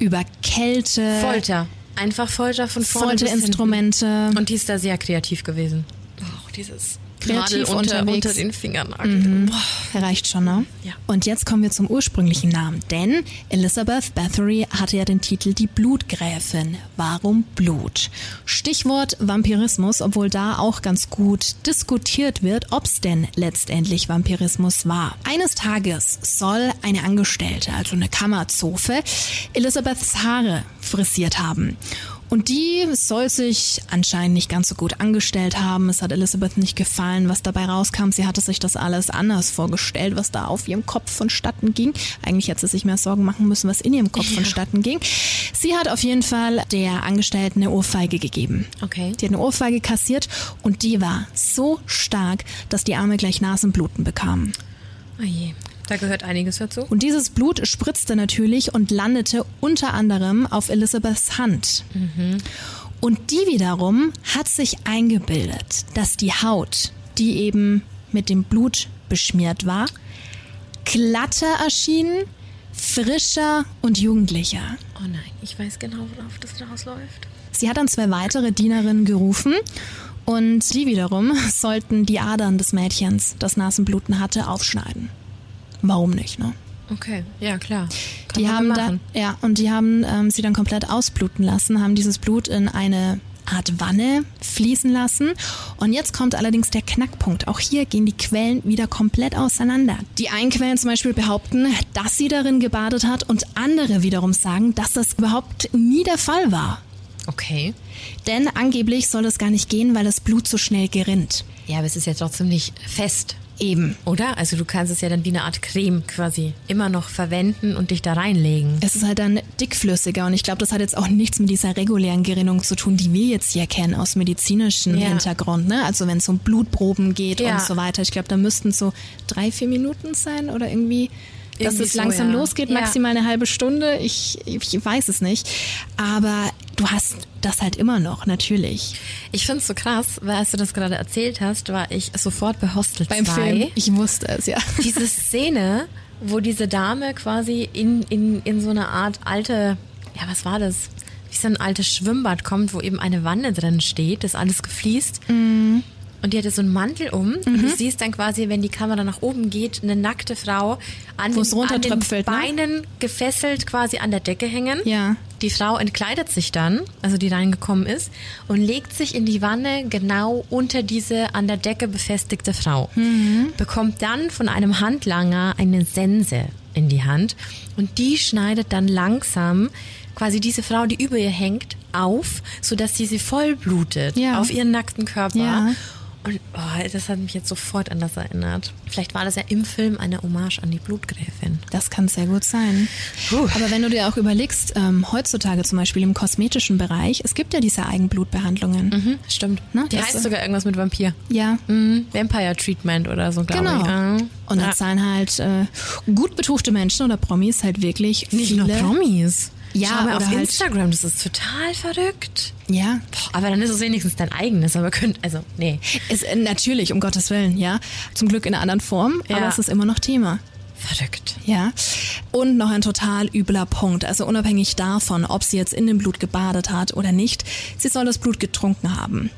über Kälte, Folter. Einfach Folter von vorne Folterinstrumente. Und die ist da sehr kreativ gewesen. Auch dieses Kreativ Nadel unter, unterwegs. unter den Fingernageln. Boah. Reicht schon, ne? Ja. Und jetzt kommen wir zum ursprünglichen Namen. Denn Elizabeth Bathory hatte ja den Titel Die Blutgräfin. Warum Blut? Stichwort Vampirismus, obwohl da auch ganz gut diskutiert wird, ob es denn letztendlich Vampirismus war. Eines Tages soll eine Angestellte, also eine Kammerzofe, Elizabeths Haare frisiert haben. Und die soll sich anscheinend nicht ganz so gut angestellt haben. Es hat Elizabeth nicht gefallen, was dabei rauskam. Sie hatte sich das alles anders vorgestellt, was da auf ihrem Kopf vonstatten ging. Eigentlich hätte sie sich mehr Sorgen machen müssen, was in ihrem Kopf vonstatten ging. Sie hat auf jeden Fall der Angestellten eine Ohrfeige gegeben. Okay. Die hat eine Ohrfeige kassiert und die war so stark, dass die Arme gleich Nasenbluten bekamen. Oh je. Da gehört einiges dazu. Und dieses Blut spritzte natürlich und landete unter anderem auf Elizabeths Hand. Und die wiederum hat sich eingebildet, dass die Haut, die eben mit dem Blut beschmiert war, glatter erschien, frischer und jugendlicher. Oh nein, ich weiß genau, worauf das rausläuft. Sie hat dann zwei weitere Dienerinnen gerufen und die wiederum sollten die Adern des Mädchens, das Nasenbluten hatte, aufschneiden. Warum nicht, ne? Okay, ja klar. Kann Die haben mal da, machen. ja, und die haben ähm, sie dann komplett ausbluten lassen, haben dieses Blut in eine Art Wanne fließen lassen. Und jetzt kommt allerdings der Knackpunkt. Auch hier gehen die Quellen wieder komplett auseinander. Die einen Quellen zum Beispiel behaupten, dass sie darin gebadet hat und andere wiederum sagen, dass das überhaupt nie der Fall war. Okay. Denn angeblich soll es gar nicht gehen, weil das Blut so schnell gerinnt. Ja, aber es ist ja trotzdem nicht fest. Eben. Oder? Also du kannst es ja dann wie eine Art Creme quasi immer noch verwenden und dich da reinlegen. Es ist halt dann dickflüssiger und ich glaube, das hat jetzt auch nichts mit dieser regulären Gerinnung zu tun, die wir jetzt hier kennen aus medizinischem Ja. Hintergrund. Ne? Also wenn es um Blutproben geht Ja. und so weiter. Ich glaube, da müssten so drei, vier Minuten sein oder irgendwie, dass es so, langsam ja. losgeht, Ja. maximal eine halbe Stunde. Ich, ich weiß es nicht. Aber du hast das halt immer noch, natürlich. Ich finde es so krass, weil als du das gerade erzählt hast, war ich sofort bei Hostel 2. Ich wusste es, ja. Diese Szene, wo diese Dame quasi in, in, in so eine Art alte, ja, was war das? Wie so ein altes Schwimmbad kommt, wo eben eine Wanne drin steht, das alles gefliest. Und die hatte so einen Mantel um. Und Mhm. du siehst dann quasi, wenn die Kamera nach oben geht, eine nackte Frau an, den, an den ne? Beinen gefesselt quasi an der Decke hängen. Ja. Die Frau entkleidet sich dann, also die reingekommen ist, und legt sich in die Wanne genau unter diese an der Decke befestigte Frau. Bekommt dann von einem Handlanger eine Sense in die Hand und die schneidet dann langsam quasi diese Frau, die über ihr hängt, auf, sodass sie sie voll blutet Ja. auf ihren nackten Körper. Ja. Und oh, das hat mich jetzt sofort an das erinnert. Vielleicht war das ja im Film eine Hommage an die Blutgräfin. Das kann sehr gut sein. Puh. Aber wenn du dir auch überlegst, ähm, heutzutage zum Beispiel im kosmetischen Bereich, es gibt ja diese Eigenblutbehandlungen. Mhm, stimmt. Ne, Die das heißt so- sogar irgendwas mit Vampir. Ja, Mhm. Vampire Treatment oder so, glaube genau. ich. Ah. Und da Ja. zahlen halt äh, gut betuchte Menschen oder Promis halt wirklich Nicht viele. nur Promis. Ja, Schau mal auf halt- Instagram, das ist total verrückt. Ja, Boah, aber dann ist es wenigstens dein eigenes, aber könnt, also, nee. ist, äh, natürlich, um Gottes Willen, ja. Zum Glück in einer anderen Form, Ja. aber es ist immer noch Thema. Verrückt. Ja. Und noch ein total übler Punkt. Also unabhängig davon, ob sie jetzt in dem Blut gebadet hat oder nicht, sie soll das Blut getrunken haben.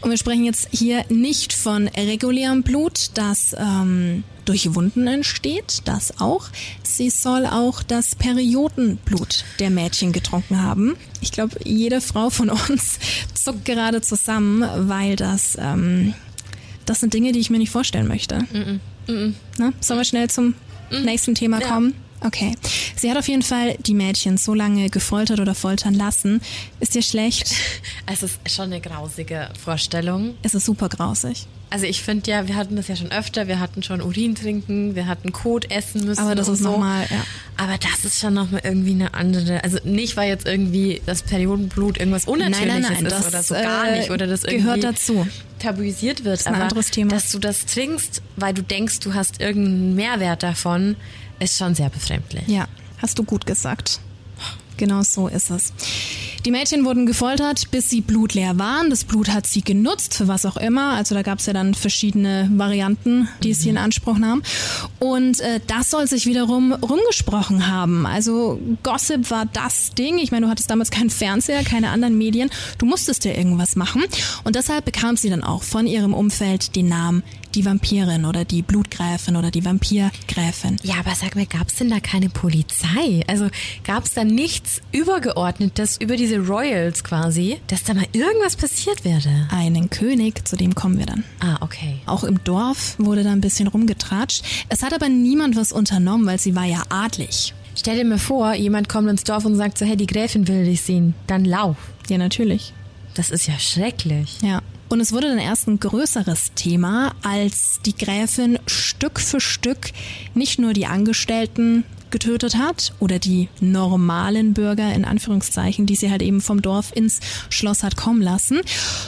Und wir sprechen jetzt hier nicht von regulärem Blut, das ähm, durch Wunden entsteht, das auch. Sie soll auch das Periodenblut der Mädchen getrunken haben. Ich glaube, jede Frau von uns zuckt gerade zusammen, weil das, ähm, das sind Dinge, die ich mir nicht vorstellen möchte. Ne? Sollen wir schnell zum nächsten Thema Ja. kommen? Okay. Sie hat auf jeden Fall die Mädchen so lange gefoltert oder foltern lassen. Ist dir schlecht? Es ist schon eine grausige Vorstellung. Es ist super grausig. Also ich finde ja, wir hatten das ja schon öfter, wir hatten schon Urin trinken, wir hatten Kot essen müssen. Aber das ist so. normal, ja. Aber das ist schon nochmal irgendwie eine andere, also nicht, weil jetzt irgendwie das Periodenblut irgendwas Unnatürliches Nein, nein, nein, ist das, oder so gar äh, nicht oder das irgendwie gehört dazu. tabuisiert wird. ist ein aber anderes Thema. dass du das trinkst, weil du denkst, du hast irgendeinen Mehrwert davon, ist schon sehr befremdlich. Ja, hast du gut gesagt. Genau so ist es. Die Mädchen wurden gefoltert, bis sie blutleer waren. Das Blut hat sie genutzt, für was auch immer. Also da gab es ja dann verschiedene Varianten, die es hier in Anspruch nahm. Und äh, das soll sich wiederum rumgesprochen haben. Also Gossip war das Ding. Ich meine, du hattest damals keinen Fernseher, keine anderen Medien. Du musstest ja irgendwas machen. Und deshalb bekam sie dann auch von ihrem Umfeld den Namen die Vampirin oder die Blutgräfin oder die Vampirgräfin. Ja, aber sag mir, gab es denn da keine Polizei? Also gab es da nichts Übergeordnetes über diese Royals quasi, dass da mal irgendwas passiert wäre? Einen König, zu dem kommen wir dann. Ah, okay. Auch im Dorf wurde da ein bisschen rumgetratscht. Es hat aber niemand was unternommen, weil sie war ja adlig. Stell dir mal vor, jemand kommt ins Dorf und sagt so, hey, die Gräfin will dich sehen. Dann lauf. Ja, natürlich. Das ist ja schrecklich. Ja. Und es wurde dann erst ein größeres Thema, als die Gräfin Stück für Stück nicht nur die Angestellten getötet hat oder die normalen Bürger in Anführungszeichen, die sie halt eben vom Dorf ins Schloss hat kommen lassen,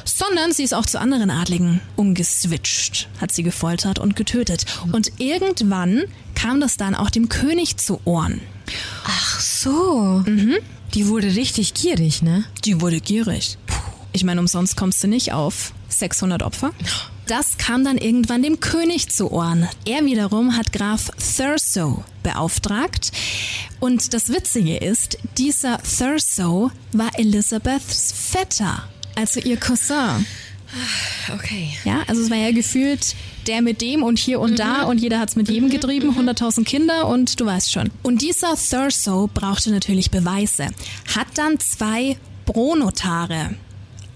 sondern sie ist auch zu anderen Adligen umgeswitcht, hat sie gefoltert und getötet. Und irgendwann kam das dann auch dem König zu Ohren. Ach so. Die wurde richtig gierig, ne? Die wurde gierig. Ich meine, umsonst kommst du nicht auf 600 Opfer. Das kam dann irgendwann dem König zu Ohren. Er wiederum hat Graf Thurso beauftragt. Und das Witzige ist, dieser Thurso war Elizabeths Vetter, also ihr Cousin. Okay. Ja, also es war ja gefühlt der mit dem und hier und da und jeder hat's mit jedem getrieben, 100.000 Kinder und du weißt schon. Und dieser Thurso brauchte natürlich Beweise, hat dann zwei Pro-Notare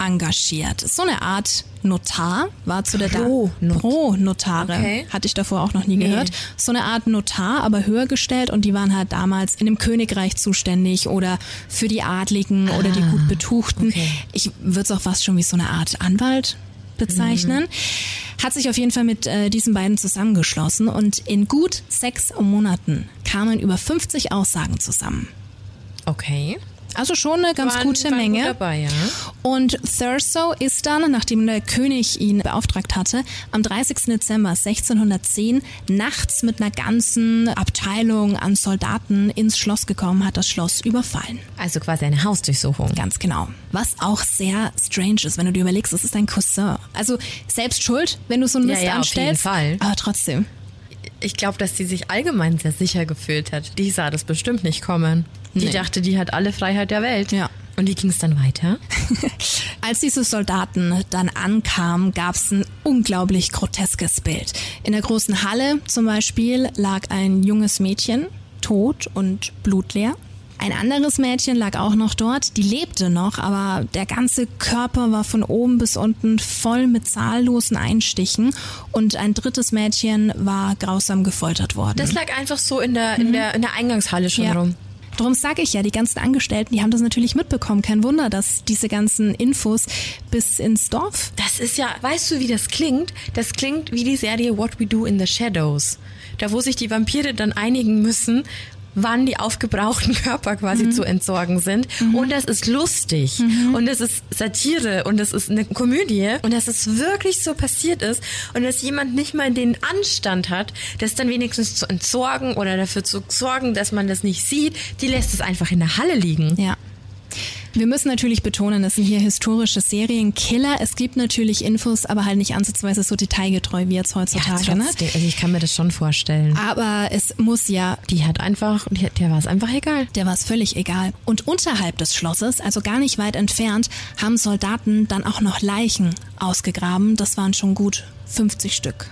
engagiert. So eine Art Notar war zu der da Pro-Not- Pro-Notare. Okay. Hatte ich davor auch noch nie gehört. So eine Art Notar, aber höher gestellt und die waren halt damals in dem Königreich zuständig oder für die Adligen oder die gut Betuchten. okay. Ich würde es auch fast schon wie so eine Art Anwalt bezeichnen. Mhm. Hat sich auf jeden Fall mit äh, diesen beiden zusammengeschlossen und in gut sechs Monaten kamen über 50 Aussagen zusammen. Okay. Also schon eine ganz Waren- gute waren Menge. dabei, ja. Und Thurso ist dann, nachdem der König ihn beauftragt hatte, am 30. Dezember 1610 nachts mit einer ganzen Abteilung an Soldaten ins Schloss gekommen, hat das Schloss überfallen. Also quasi eine Hausdurchsuchung. Ganz genau. Was auch sehr strange ist, wenn du dir überlegst, es ist dein Cousin. Also selbst schuld, wenn du so einen Ja, Mist ja, auf jeden anstellst. Fall. Aber trotzdem. Ich glaube, dass die sich allgemein sehr sicher gefühlt hat. Die sah das bestimmt nicht kommen. Die Nee. dachte, die hat alle Freiheit der Welt. Ja. Und wie ging es dann weiter? Als diese Soldaten dann ankamen, gab es ein unglaublich groteskes Bild. In der großen Halle zum Beispiel lag ein junges Mädchen, tot und blutleer. Ein anderes Mädchen lag auch noch dort, die lebte noch, aber der ganze Körper war von oben bis unten voll mit zahllosen Einstichen und ein drittes Mädchen war grausam gefoltert worden. Das lag einfach so in der, in der, in der Eingangshalle schon Ja. rum. Darum sage ich ja, die ganzen Angestellten, die haben das natürlich mitbekommen. Kein Wunder, dass diese ganzen Infos bis ins Dorf Das ist ja, weißt du, wie das klingt? Das klingt wie die Serie What We Do in the Shadows. Da, wo sich die Vampire dann einigen müssen, wann die aufgebrauchten Körper quasi Mhm. zu entsorgen sind. Und das ist lustig. Und das ist Satire. Und das ist eine Komödie. Und dass es wirklich so passiert ist. Und dass jemand nicht mal den Anstand hat, das dann wenigstens zu entsorgen oder dafür zu sorgen, dass man das nicht sieht. Die lässt es einfach in der Halle liegen. Ja. Wir müssen natürlich betonen, das sind hier historische Serienkiller. Es gibt natürlich Infos, aber halt nicht ansatzweise so detailgetreu wie jetzt heutzutage. ne? trotzdem. Also ich kann mir das schon vorstellen. Aber es muss ja, Die hat einfach, die, der war es einfach egal. der war es völlig egal. Und unterhalb des Schlosses, also gar nicht weit entfernt, haben Soldaten dann auch noch Leichen ausgegraben. Das waren schon gut 50 Stück.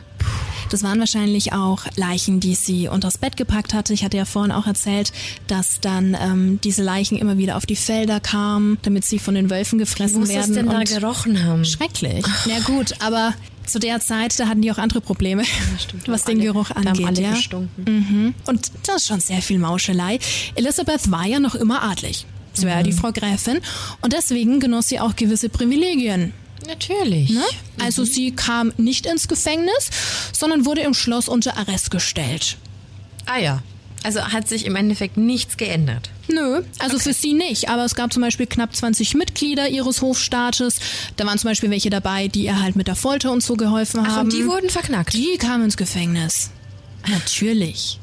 Das waren wahrscheinlich auch Leichen, die sie unters Bett gepackt hatte. Ich hatte ja vorhin auch erzählt, dass dann ähm, diese Leichen immer wieder auf die Felder kamen, damit sie von den Wölfen gefressen Muss es werden. denn da gerochen haben? schrecklich. Na gut, aber zu der Zeit, da hatten die auch andere Probleme, was den Alle- Geruch angeht. alle ja? gestunken. Mhm. Und das ist schon sehr viel Mauschelei. Elizabeth war ja noch immer adlig. Sie war ja Mhm. die Frau Gräfin und deswegen genoss sie auch gewisse Privilegien. Natürlich. Ne? Also sie kam nicht ins Gefängnis, sondern wurde im Schloss unter Arrest gestellt. Ah ja. Also hat sich im Endeffekt nichts geändert. Nö, also für sie nicht. Aber es gab zum Beispiel knapp 20 Mitglieder ihres Hofstaates. Da waren zum Beispiel welche dabei, die ihr halt mit der Folter und so geholfen Ach, haben. und die wurden verknackt. Die kamen ins Gefängnis. Natürlich.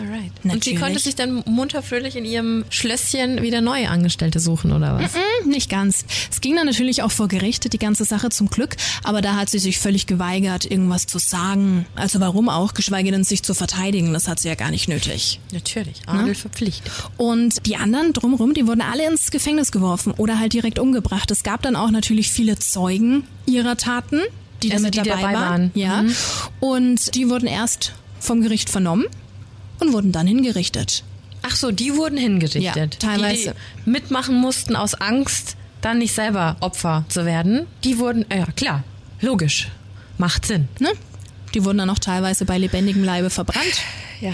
Alright. Und sie Natürlich. konnte sich dann munter fröhlich in ihrem Schlösschen wieder neue Angestellte suchen, oder was? Hm, nicht ganz. Es ging dann natürlich auch vor Gericht, die ganze Sache zum Glück. Aber da hat sie sich völlig geweigert, irgendwas zu sagen. Also warum auch, geschweige denn sich zu verteidigen. Das hat sie ja gar nicht nötig. Natürlich. Adel verpflichtet. Und die anderen drumherum, die wurden alle ins Gefängnis geworfen oder halt direkt umgebracht. Es gab dann auch natürlich viele Zeugen ihrer Taten, die Also damit die dabei, dabei waren. waren. Ja. Mhm. Und die wurden erst vom Gericht vernommen und wurden dann hingerichtet. Ach so, die wurden hingerichtet. Ja, teilweise. Die, die mitmachen mussten aus Angst, dann nicht selber Opfer zu werden. Die wurden, ja klar, logisch. Macht Sinn. Ne? Die wurden dann auch teilweise bei lebendigem Leibe verbrannt. Ja.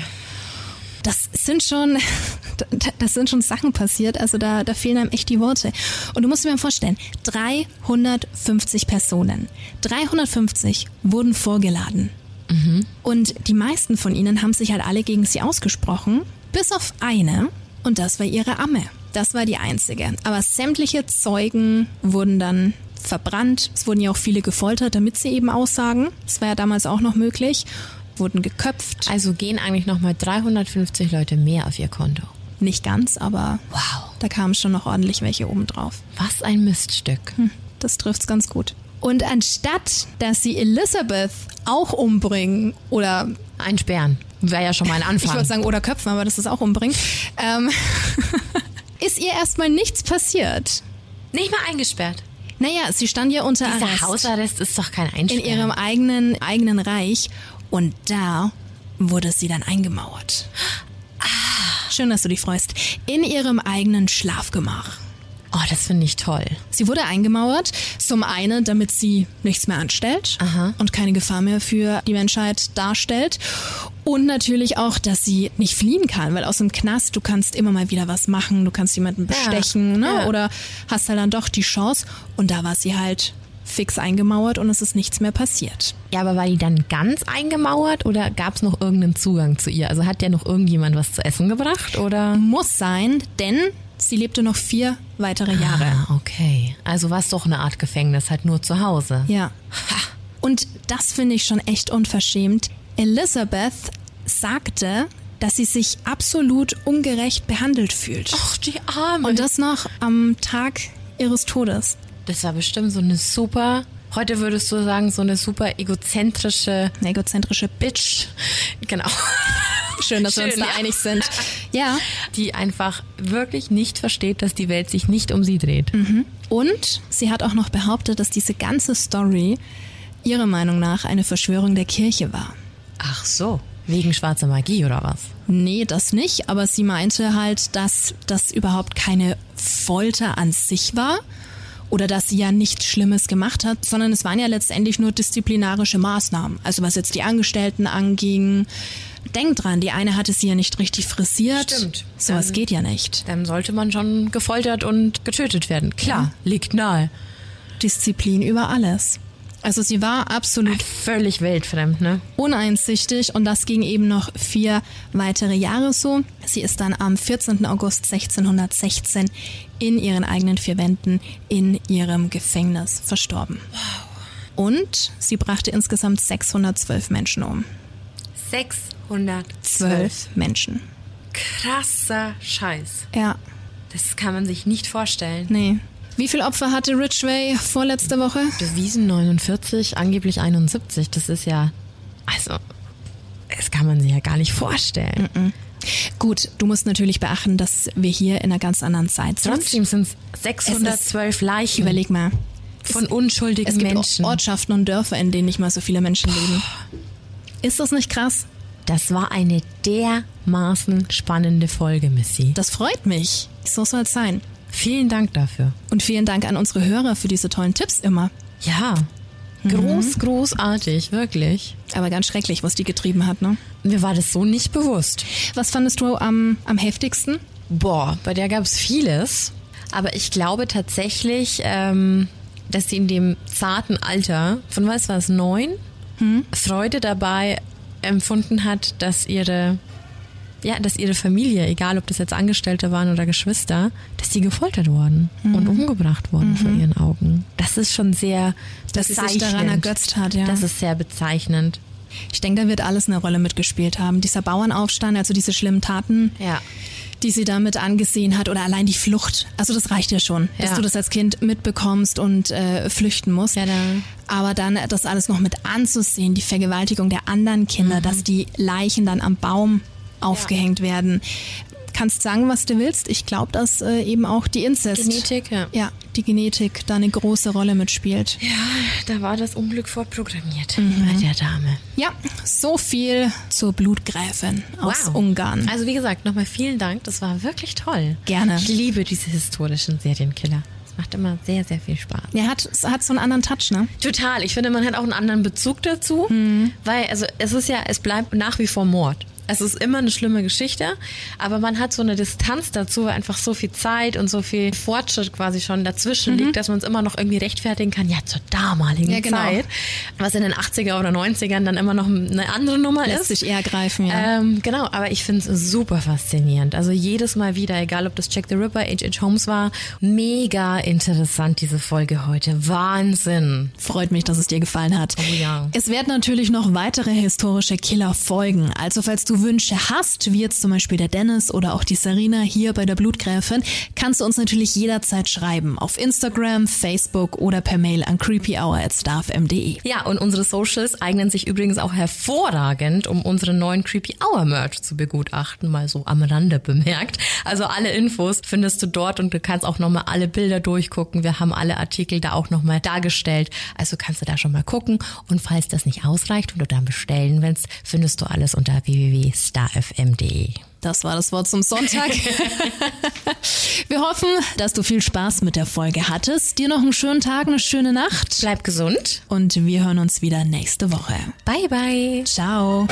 Das sind schon, das sind schon Sachen passiert, also da, da fehlen einem echt die Worte. Und du musst dir mal vorstellen, 350 Personen, 350 wurden vorgeladen. Und die meisten von ihnen haben sich halt alle gegen sie ausgesprochen, bis auf eine, und das war ihre Amme. Das war die einzige. Aber sämtliche Zeugen wurden dann verbrannt. Es wurden ja auch viele gefoltert, damit sie eben aussagen. Das war ja damals auch noch möglich. Wurden geköpft. Also gehen eigentlich nochmal 350 Leute mehr auf ihr Konto. Nicht ganz, aber Wow. da kamen schon noch ordentlich welche oben drauf. Was ein Miststück. Hm, das trifft's ganz gut. Und anstatt, dass sie Elizabeth auch umbringen oder Einsperren. Wäre ja schon mal ein ich Anfang. wollte sagen oder köpfen, aber das ist auch umbringen, ähm, ist ihr erstmal nichts passiert. Nicht mal eingesperrt. Naja, sie stand ja unter Dieser Arrest Hausarrest ist doch kein in Einsperren. ihrem eigenen, eigenen Reich und da wurde sie dann eingemauert. Schön, dass du dich freust. In ihrem eigenen Schlafgemach. Oh, das finde ich toll. Sie wurde eingemauert, zum einen, damit sie nichts mehr anstellt Aha. und keine Gefahr mehr für die Menschheit darstellt. Und natürlich auch, dass sie nicht fliehen kann, weil aus dem Knast, du kannst immer mal wieder was machen, du kannst jemanden bestechen ne? ja. oder hast halt dann doch die Chance. Und da war sie halt fix eingemauert und es ist nichts mehr passiert. Ja, aber war die dann ganz eingemauert oder gab es noch irgendeinen Zugang zu ihr? Also hat der noch irgendjemand was zu essen gebracht oder? Muss sein, denn sie lebte noch vier weitere Jahre. Ah, okay. Also war es doch eine Art Gefängnis, halt nur zu Hause. Ja. Und das finde ich schon echt unverschämt. Elizabeth sagte, dass sie sich absolut ungerecht behandelt fühlt. Ach, die Arme. Und das noch am Tag ihres Todes. Das war bestimmt so eine super, heute würdest du sagen, so eine super egozentrische Eine egozentrische Bitch. Genau. Schön, dass wir uns Schön, da ja. einig sind. Ja. Die einfach wirklich nicht versteht, dass die Welt sich nicht um sie dreht. Und sie hat auch noch behauptet, dass diese ganze Story ihrer Meinung nach eine Verschwörung der Kirche war. Ach so. Wegen schwarzer Magie oder was? Nee, das nicht, aber sie meinte halt, dass das überhaupt keine Folter an sich war oder dass sie ja nichts Schlimmes gemacht hat, sondern es waren ja letztendlich nur disziplinarische Maßnahmen. Also was jetzt die Angestellten anging. Denk dran, die eine hatte sie ja nicht richtig frisiert. Stimmt. Sowas geht ja nicht. Dann sollte man schon gefoltert und getötet werden. Klar, liegt nahe. Disziplin über alles. Also sie war absolut Völlig weltfremd, ne? uneinsichtig und das ging eben noch vier weitere Jahre so. Sie ist dann am 14. August 1616 in ihren eigenen vier Wänden in ihrem Gefängnis verstorben. Und sie brachte insgesamt 612 Menschen um. 612. Zwölf Menschen. Krasser Scheiß. Ja, Das kann man sich nicht vorstellen. nee. Wie viele Opfer hatte Ridgway vorletzte Woche? Bewiesen 49, angeblich 71. Das ist ja, also, das kann man sich ja gar nicht vorstellen. Gut, du musst natürlich beachten, dass wir hier in einer ganz anderen Zeit sind. Trotzdem sind es 612 Leichen Überleg mal. von unschuldigen Es gibt Menschen. Ortschaften und Dörfer, in denen nicht mal so viele Menschen leben. Ist das nicht krass? Das war eine dermaßen spannende Folge, Missy. Das freut mich. So soll es sein. Vielen Dank dafür. Und vielen Dank an unsere Hörer für diese tollen Tipps immer. Ja, groß, großartig, wirklich. Aber ganz schrecklich, was die getrieben hat, ne? Mir war das so nicht bewusst. Was fandest du am, am heftigsten? Boah, bei der gab es vieles. Aber ich glaube tatsächlich, ähm, dass sie in dem zarten Alter, von was war es, neun, Freude dabei empfunden hat, dass ihre, ja, dass ihre Familie, egal ob das jetzt Angestellte waren oder Geschwister, dass die gefoltert wurden und umgebracht wurden vor ihren Augen. Das ist schon sehr Dass sie sich bezeichnend. daran ergötzt hat, ja. Das ist sehr bezeichnend. Ich denke, da wird alles eine Rolle mitgespielt haben. Dieser Bauernaufstand, also diese schlimmen Taten, Ja. die sie damit angesehen hat oder allein die Flucht. Also das reicht ja schon, dass Ja. du das als Kind mitbekommst und äh, flüchten musst. Ja, da- Aber dann das alles noch mit anzusehen, die Vergewaltigung der anderen Mhm. Kinder, dass die Leichen dann am Baum aufgehängt werden. Kannst sagen, was du willst. Ich glaube, dass äh, eben auch die Inzest, Genetik, ja. ja, die Genetik da eine große Rolle mitspielt. Ja, da war das Unglück vorprogrammiert Mhm. bei der Dame. Ja, so viel zur Blutgräfin aus Ungarn. Also wie gesagt, nochmal vielen Dank. Das war wirklich toll. Gerne. Ich liebe diese historischen Serienkiller. Es macht immer sehr, sehr viel Spaß. Er hat, hat so einen anderen Touch, ne? Total. Ich finde, man hat auch einen anderen Bezug dazu, Mhm. weil also es ist ja, es bleibt nach wie vor Mord. Es ist immer eine schlimme Geschichte, aber man hat so eine Distanz dazu, weil einfach so viel Zeit und so viel Fortschritt quasi schon dazwischen liegt, dass man es immer noch irgendwie rechtfertigen kann, ja, zur damaligen Mhm. Ja, genau. Zeit. Was in den 80er oder 90ern dann immer noch eine andere Nummer Lässt ist. sich eher greifen, ja. Ähm, genau, aber ich finde es super faszinierend. Also jedes Mal wieder, egal ob das Jack the Ripper, H.H. Holmes war, mega interessant diese Folge heute. Wahnsinn. Freut mich, dass es dir gefallen hat. Oh ja. Es werden natürlich noch weitere historische Killer folgen. Also falls du Wünsche hast, wie jetzt zum Beispiel der Dennis oder auch die Sarina hier bei der Blutgräfin, kannst du uns natürlich jederzeit schreiben. Auf Instagram, Facebook oder per Mail an creepyhour.starfm.de. Ja, und unsere Socials eignen sich übrigens auch hervorragend, um unseren neuen Creepy Hour Merch zu begutachten, mal so am Rande bemerkt. Also alle Infos findest du dort und du kannst auch nochmal alle Bilder durchgucken. Wir haben alle Artikel da auch nochmal dargestellt. Also kannst du da schon mal gucken. Und falls das nicht ausreicht und du dann bestellen willst, findest du alles unter www.starfm.de. Das war das Wort zum Sonntag. Wir hoffen, dass du viel Spaß mit der Folge hattest. Dir noch einen schönen Tag, eine schöne Nacht. Bleib gesund. Und wir hören uns wieder nächste Woche. Bye bye. Ciao.